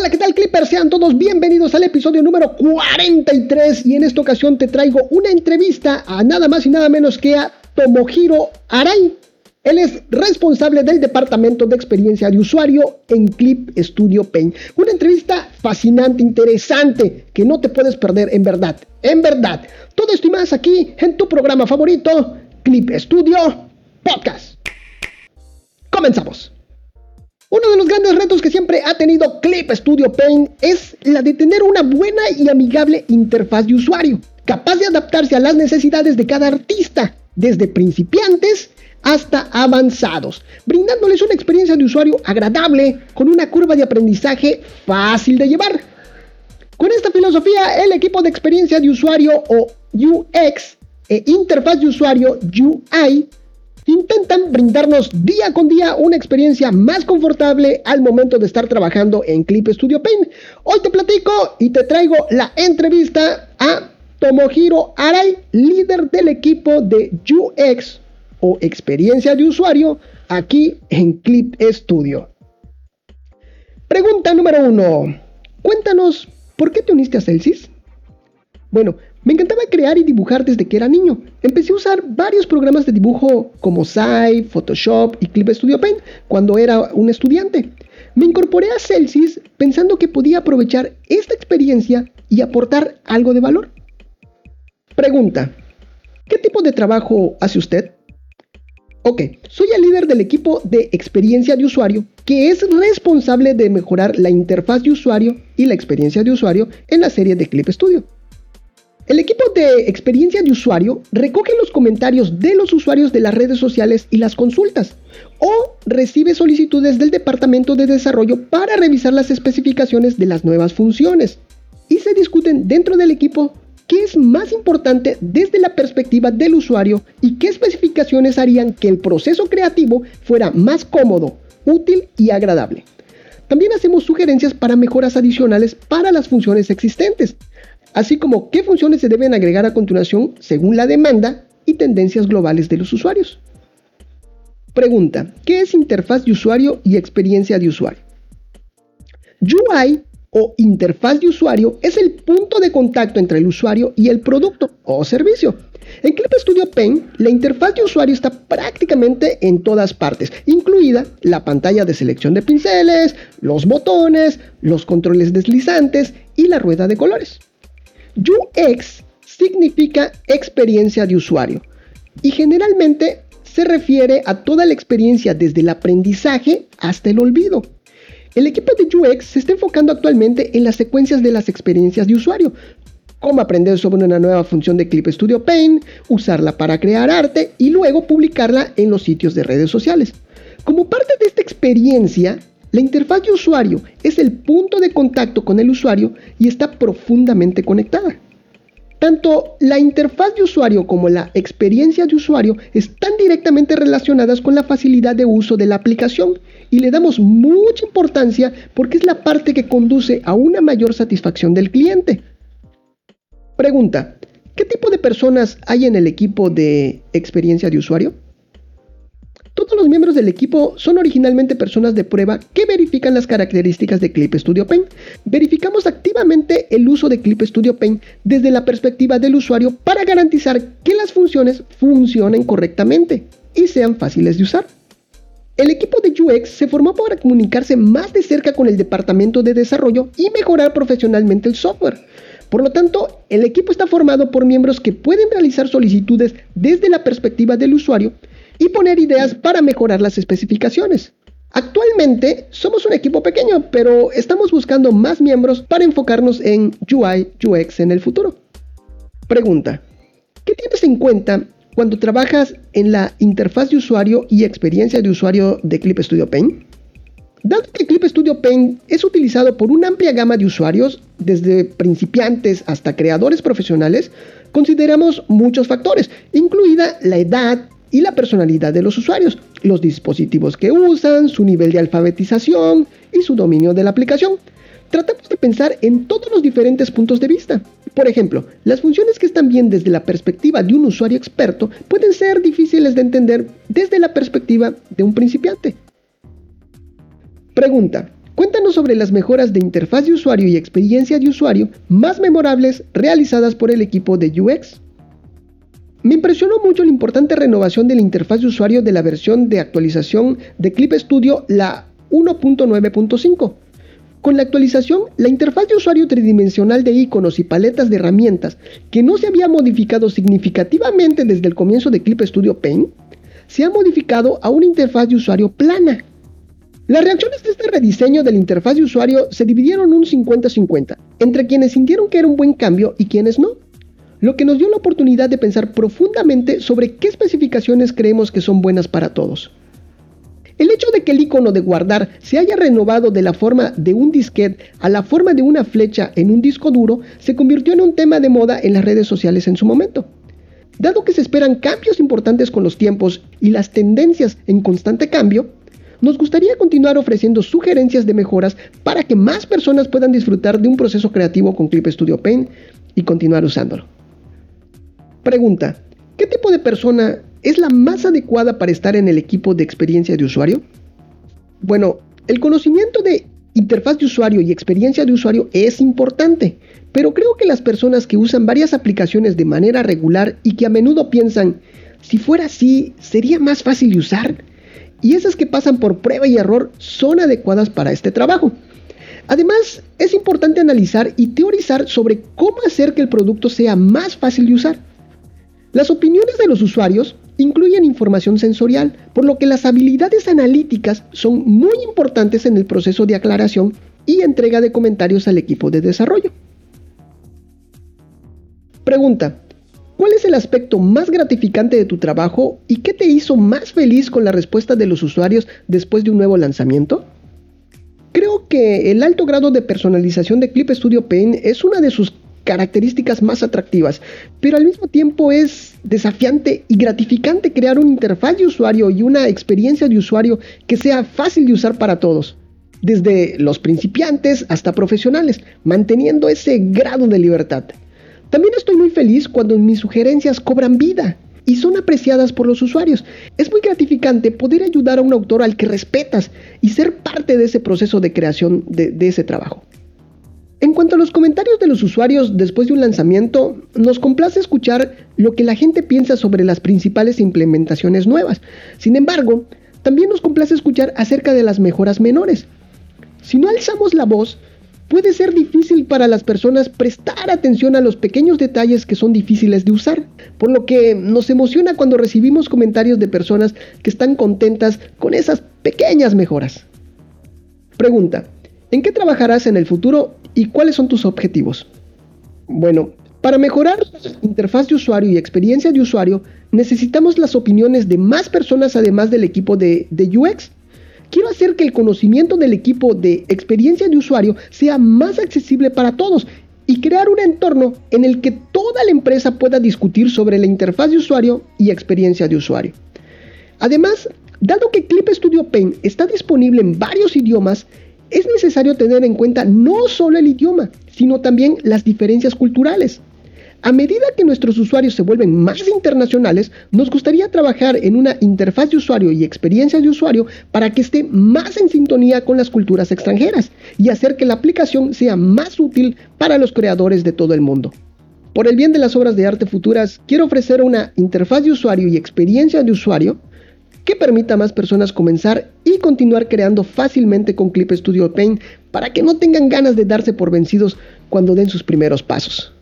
Hola, ¿qué tal Clippers? Sean todos bienvenidos al episodio número 43 y en esta ocasión te traigo una entrevista a nada más y nada menos que a Tomohiro Arai. Él es responsable del departamento de experiencia de usuario en Clip Studio Paint. Una entrevista fascinante, interesante, que no te puedes perder en verdad. En verdad. Todo esto y más aquí en tu programa favorito, Clip Studio Podcast. Comenzamos. Uno de los grandes retos que siempre ha tenido Clip Studio Paint es la de tener una buena y amigable interfaz de usuario, capaz de adaptarse a las necesidades de cada artista, desde principiantes hasta avanzados, brindándoles una experiencia de usuario agradable con una curva de aprendizaje fácil de llevar. Con esta filosofía, el equipo de experiencia de usuario o UX e interfaz de usuario UI intentan brindarnos día con día una experiencia más confortable al momento de estar trabajando en Clip Studio Paint. Hoy te platico y te traigo la entrevista a Tomohiro Arai, líder del equipo de UX o experiencia de usuario aquí en Clip Studio. Pregunta número uno. Cuéntanos, ¿por qué te uniste a Celsius? Bueno, me encantaba crear y dibujar desde que era niño. Empecé a usar varios programas de dibujo como Sai, Photoshop y Clip Studio Paint cuando era un estudiante. Me incorporé a Celsius pensando que podía aprovechar esta experiencia y aportar algo de valor. Pregunta, ¿qué tipo de trabajo hace usted? Ok, soy el líder del equipo de experiencia de usuario que es responsable de mejorar la interfaz de usuario y la experiencia de usuario en la serie de Clip Studio. El equipo de experiencia de usuario recoge los comentarios de los usuarios de las redes sociales y las consultas o recibe solicitudes del departamento de desarrollo para revisar las especificaciones de las nuevas funciones y se discuten dentro del equipo qué es más importante desde la perspectiva del usuario y qué especificaciones harían que el proceso creativo fuera más cómodo, útil y agradable. También hacemos sugerencias para mejoras adicionales para las funciones existentes, así como qué funciones se deben agregar a continuación según la demanda y tendencias globales de los usuarios. Pregunta, ¿qué es interfaz de usuario y experiencia de usuario? UI o interfaz de usuario es el punto de contacto entre el usuario y el producto o servicio. En Clip Studio Paint, la interfaz de usuario está prácticamente en todas partes, incluida la pantalla de selección de pinceles, los botones, los controles deslizantes y la rueda de colores. UX significa experiencia de usuario y generalmente se refiere a toda la experiencia desde el aprendizaje hasta el olvido. El equipo de UX se está enfocando actualmente en las secuencias de las experiencias de usuario, como aprender sobre una nueva función de Clip Studio Paint, usarla para crear arte y luego publicarla en los sitios de redes sociales. Como parte de esta experiencia, la interfaz de usuario es el punto de contacto con el usuario y está profundamente conectada. Tanto la interfaz de usuario como la experiencia de usuario están directamente relacionadas con la facilidad de uso de la aplicación y le damos mucha importancia porque es la parte que conduce a una mayor satisfacción del cliente. Pregunta, ¿qué tipo de personas hay en el equipo de experiencia de usuario? Todos los miembros del equipo son originalmente personas de prueba que verifican las características de Clip Studio Paint. Verificamos activamente el uso de Clip Studio Paint desde la perspectiva del usuario para garantizar que las funciones funcionen correctamente y sean fáciles de usar. El equipo de UX se formó para comunicarse más de cerca con el departamento de desarrollo y mejorar profesionalmente el software. Por lo tanto, el equipo está formado por miembros que pueden realizar solicitudes desde la perspectiva del usuario y poner ideas para mejorar las especificaciones. Actualmente somos un equipo pequeño, pero estamos buscando más miembros para enfocarnos en UI, UX en el futuro. Pregunta, ¿qué tienes en cuenta cuando trabajas en la interfaz de usuario y experiencia de usuario de Clip Studio Paint? Dado que Clip Studio Paint es utilizado por una amplia gama de usuarios, desde principiantes hasta creadores profesionales, consideramos muchos factores, incluida la edad, y la personalidad de los usuarios, los dispositivos que usan, su nivel de alfabetización y su dominio de la aplicación. Tratamos de pensar en todos los diferentes puntos de vista. Por ejemplo, las funciones que están bien desde la perspectiva de un usuario experto pueden ser difíciles de entender desde la perspectiva de un principiante. Pregunta, Cuéntanos sobre las mejoras de interfaz de usuario y experiencia de usuario más memorables realizadas por el equipo de UX. Me impresionó mucho la importante renovación de la interfaz de usuario de la versión de actualización de Clip Studio, la 1.9.5. Con la actualización, la interfaz de usuario tridimensional de iconos y paletas de herramientas, que no se había modificado significativamente desde el comienzo de Clip Studio Paint, se ha modificado a una interfaz de usuario plana. Las reacciones de este rediseño de la interfaz de usuario se dividieron un 50-50, entre quienes sintieron que era un buen cambio y quienes no lo que nos dio la oportunidad de pensar profundamente sobre qué especificaciones creemos que son buenas para todos. El hecho de que el icono de guardar se haya renovado de la forma de un disquete a la forma de una flecha en un disco duro se convirtió en un tema de moda en las redes sociales en su momento. Dado que se esperan cambios importantes con los tiempos y las tendencias en constante cambio, nos gustaría continuar ofreciendo sugerencias de mejoras para que más personas puedan disfrutar de un proceso creativo con Clip Studio Paint y continuar usándolo. Pregunta, ¿qué tipo de persona es la más adecuada para estar en el equipo de experiencia de usuario? Bueno, el conocimiento de interfaz de usuario y experiencia de usuario es importante, pero creo que las personas que usan varias aplicaciones de manera regular y que a menudo piensan, si fuera así, sería más fácil de usar, y esas que pasan por prueba y error son adecuadas para este trabajo. Además, es importante analizar y teorizar sobre cómo hacer que el producto sea más fácil de usar. Las opiniones de los usuarios incluyen información sensorial, por lo que las habilidades analíticas son muy importantes en el proceso de aclaración y entrega de comentarios al equipo de desarrollo. Pregunta, ¿cuál es el aspecto más gratificante de tu trabajo y qué te hizo más feliz con la respuesta de los usuarios después de un nuevo lanzamiento? Creo que el alto grado de personalización de Clip Studio Paint es una de sus características más atractivas, pero al mismo tiempo es desafiante y gratificante crear una interfaz de usuario y una experiencia de usuario que sea fácil de usar para todos, desde los principiantes hasta profesionales, manteniendo ese grado de libertad. También estoy muy feliz cuando mis sugerencias cobran vida y son apreciadas por los usuarios. Es muy gratificante poder ayudar a un autor al que respetas y ser parte de ese proceso de creación de, de ese trabajo. En cuanto a los comentarios de los usuarios después de un lanzamiento, nos complace escuchar lo que la gente piensa sobre las principales implementaciones nuevas. Sin embargo, también nos complace escuchar acerca de las mejoras menores. Si no alzamos la voz, puede ser difícil para las personas prestar atención a los pequeños detalles que son difíciles de usar, por lo que nos emociona cuando recibimos comentarios de personas que están contentas con esas pequeñas mejoras. Pregunta, ¿en qué trabajarás en el futuro ¿Y cuáles son tus objetivos? Bueno, para mejorar la interfaz de usuario y experiencia de usuario, necesitamos las opiniones de más personas además del equipo de, de, UX. Quiero hacer que el conocimiento del equipo de experiencia de usuario sea más accesible para todos y crear un entorno en el que toda la empresa pueda discutir sobre la interfaz de usuario y experiencia de usuario. Además, dado que Clip Studio Paint está disponible en varios idiomas, es necesario tener en cuenta no solo el idioma, sino también las diferencias culturales. A medida que nuestros usuarios se vuelven más internacionales, nos gustaría trabajar en una interfaz de usuario y experiencia de usuario para que esté más en sintonía con las culturas extranjeras y hacer que la aplicación sea más útil para los creadores de todo el mundo. Por el bien de las obras de arte futuras, quiero ofrecer una interfaz de usuario y experiencia de usuario que permita a más personas comenzar y continuar creando fácilmente con Clip Studio Paint para que no tengan ganas de darse por vencidos cuando den sus primeros pasos.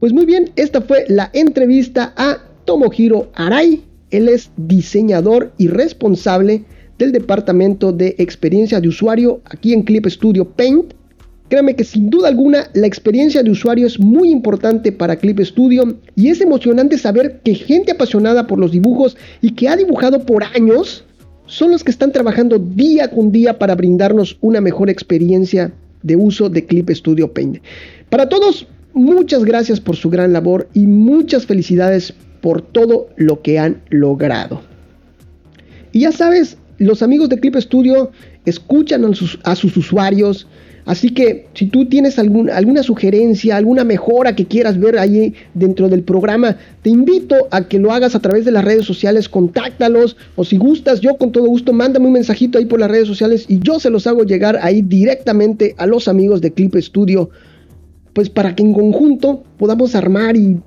Pues muy bien, esta fue la entrevista a Tomohiro Arai. Él es diseñador y responsable del departamento de experiencia de usuario aquí en Clip Studio Paint Créame que sin duda alguna la experiencia de usuario es muy importante para Clip Studio y es emocionante saber que gente apasionada por los dibujos y que ha dibujado por años son los que están trabajando día con día para brindarnos una mejor experiencia de uso de Clip Studio Paint. Para todos, muchas gracias por su gran labor y muchas felicidades por todo lo que han logrado. Y ya sabes, los amigos de Clip Studio escuchan a sus, a sus usuarios, Así que si tú tienes alguna sugerencia, alguna mejora que quieras ver ahí dentro del programa, te invito a que lo hagas a través de las redes sociales, contáctalos o si gustas, yo con todo gusto, mándame un mensajito ahí por las redes sociales y yo se los hago llegar ahí directamente a los amigos de Clip Studio, pues para que en conjunto podamos armar y,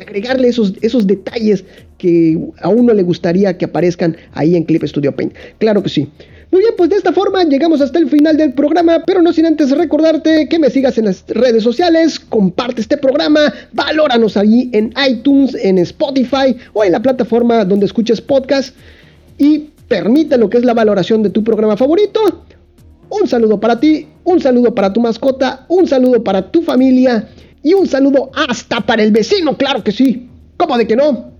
agregarle esos, esos detalles que a uno le gustaría que aparezcan ahí en Clip Studio Paint. Claro que sí. Muy bien, pues de esta forma llegamos hasta el final del programa, pero no sin antes recordarte que me sigas en las redes sociales, comparte este programa, valóranos ahí en iTunes, en Spotify o en la plataforma donde escuches podcast y permite lo que es la valoración de tu programa favorito. Un saludo para ti, un saludo para tu mascota, un saludo para tu familia y un saludo hasta para el vecino, claro que sí. ¿Cómo de que no?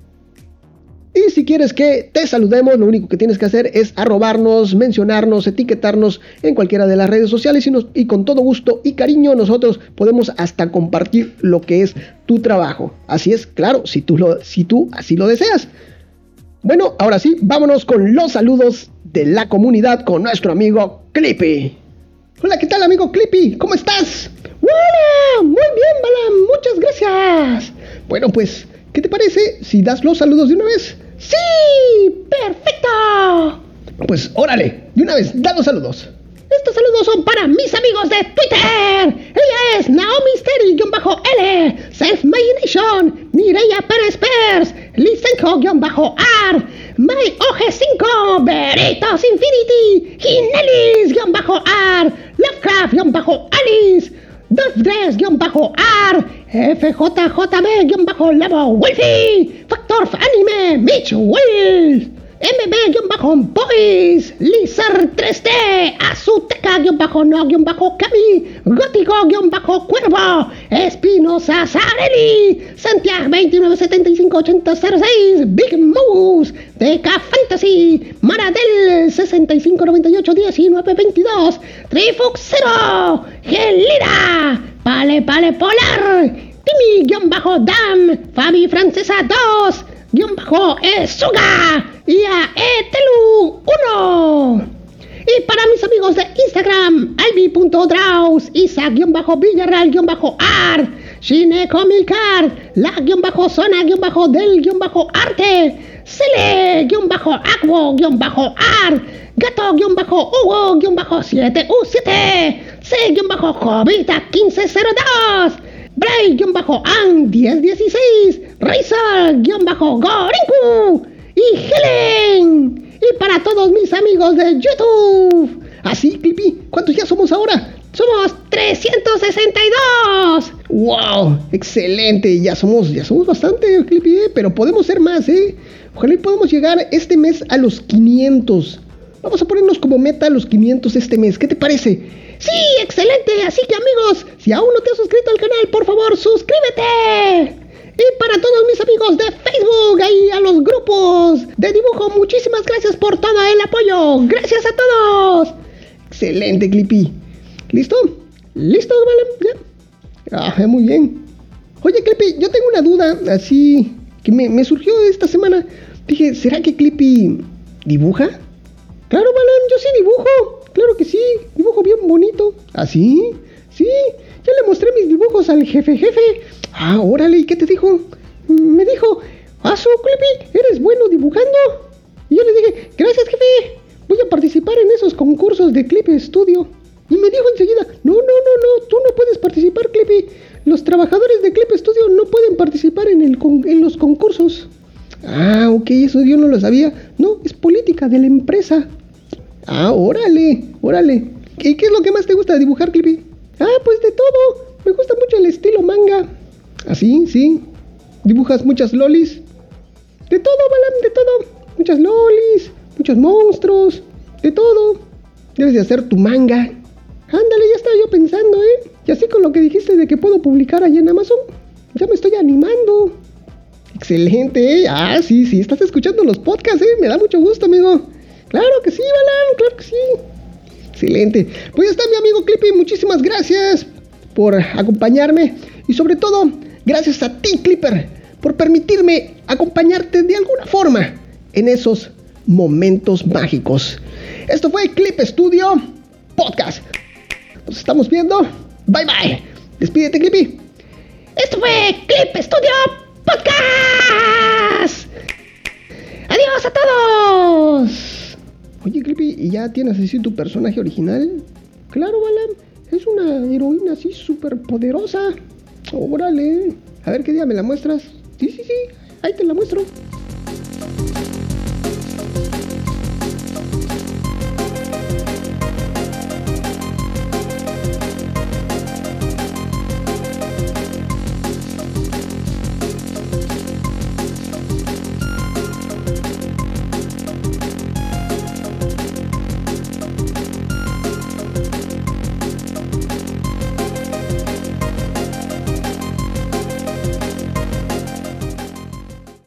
Y si quieres que te saludemos, lo único que tienes que hacer es arrobarnos, mencionarnos, etiquetarnos en cualquiera de las redes sociales y, con todo gusto y cariño nosotros podemos hasta compartir lo que es tu trabajo. Así es, claro, si tú, si tú así lo deseas. Bueno, ahora sí, vámonos con los saludos de la comunidad con nuestro amigo Clippy. Hola, ¿qué tal amigo Clippy? ¿Cómo estás? Hola, muy bien, Balam, muchas gracias. Bueno, pues, ¿qué te parece si das los saludos de una vez? ¡Sí! ¡Perfecto! Pues órale, de una vez, da los saludos. Estos saludos son para mis amigos de Twitter. Ella es Naomi Steri-L, Self Nation, Mireia Pérez Pers, Lisenko-R, My OG5, Beritos Infinity, Ginelis-R, Lovecraft-Alice, Dolph-R, FJJB-Levo Wolfie, Factor Anime, Mitch Will, MB-Boys, Lizard 3D, Azuteca-No-Cami, Gótico-Cuervo, Espinosa Sarelli, Santiago 29758006, Big Moose, Deca Fantasy, Maradel 65981922, Trifuxero, Gelira, Pale Pale Polar, Timmy-Dam, Fabi Francesa 2, guion bajo Esuga y a Etelu 1. Y para mis amigos de Instagram, albi.draus, isa-villarreal-art, Shinecomicar, la-zona-del-arte, Cele-agua-art, gato-hugo-7u7, C-jovita1502, Bray-An1016, Razor-Gorinku y Helen. Y para todos mis amigos de YouTube. Así, Pipi, ¿cuántos ya somos ahora? Somos 362. ¡Wow! Excelente. Ya somos, ya somos bastante, Clippy, ¿eh? pero podemos ser más, ¿eh? Ojalá y podamos llegar este mes a los 500. Vamos a ponernos como meta los 500 este mes. ¿Qué te parece? Sí, excelente. Así que amigos, si aún no te has suscrito al canal, por favor, suscríbete. Y para todos mis amigos de Facebook y a los grupos de dibujo, muchísimas gracias por todo el apoyo. Gracias a todos. Excelente, Clippy. ¿Listo? ¿Listo, vale? Ah, muy bien. Oye, Clippy, yo tengo una duda así que me, me surgió esta semana. Dije, ¿será que Clippy dibuja? Claro, Balan, yo sí dibujo. Claro que sí, dibujo bien bonito. ¿Ah, sí? Ya le mostré mis dibujos al jefe jefe. Ah, órale, ¿y qué te dijo? Me dijo, ah, su Clippy, eres bueno dibujando. Y yo le dije, gracias jefe, voy a participar en esos concursos de Clip Studio. Y me dijo enseguida, no, no, no, no, tú no puedes participar, Clippy. Los trabajadores de Clip Studio no pueden participar en, en los concursos. Ah, ok, eso yo no lo sabía. No, es política de la empresa. Ah, órale, órale. ¿Y qué es lo que más te gusta dibujar, Clippy? Ah, pues de todo. Me gusta mucho el estilo manga. ¿Así? ¿Ah, ¿Sí? ¿Dibujas muchas lolis? De todo, Balam, de todo. Muchas lolis, muchos monstruos, de todo. Debes de hacer tu manga. Ándale, ya estaba yo pensando, ¿eh? Y así con lo que dijiste de que puedo publicar ahí en Amazon, ya me estoy animando. Excelente, ¿eh? Ah, sí, sí, estás escuchando los podcasts, ¿eh? Me da mucho gusto, amigo. Claro que sí, Balan, claro que sí. Excelente. Pues ya está mi amigo Clippy, muchísimas gracias por acompañarme y sobre todo, gracias a ti, Clipper, por permitirme acompañarte de alguna forma en esos momentos mágicos. Esto fue Clip Studio Podcast. Nos estamos viendo. Bye bye. Despídete, Clippy. Esto fue Clip Studio Podcast. Adiós a todos. Oye, Clippy, ¿y ya tienes así tu personaje original? Claro, Balam. Es una heroína así súper poderosa. Órale. A ver qué día me la muestras. Sí, sí, sí. Ahí te la muestro.